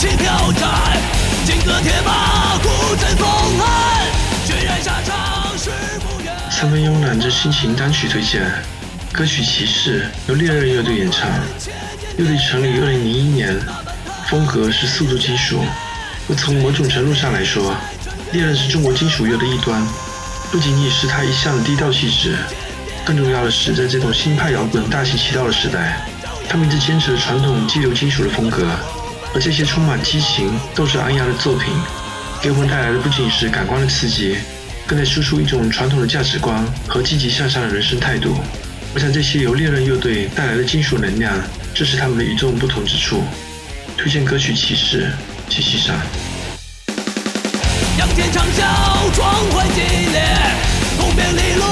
起挑战，金戈铁马，风，下场。三分慵懒之心情单曲推荐，歌曲《骑士》由猎人乐队演唱，乐队成立于二零零一年，风格是速度金属。从某种程度上来说，猎人是中国金属乐的一端，不仅仅是他一向的低调气质，更重要的是在这种新派摇滚大行其道的时代，他们一直坚持传统激流金属的风格。而这些充满激情、斗志昂扬的作品，给我们带来的不仅是感官的刺激。更在输出一种传统的价值观和积极向上的人生态度。我想这些由猎人乐队带来的金属能量，正是他们的与众不同之处。推荐歌曲《骑士》，继续上。仰天长啸，壮怀激烈，通遍利路，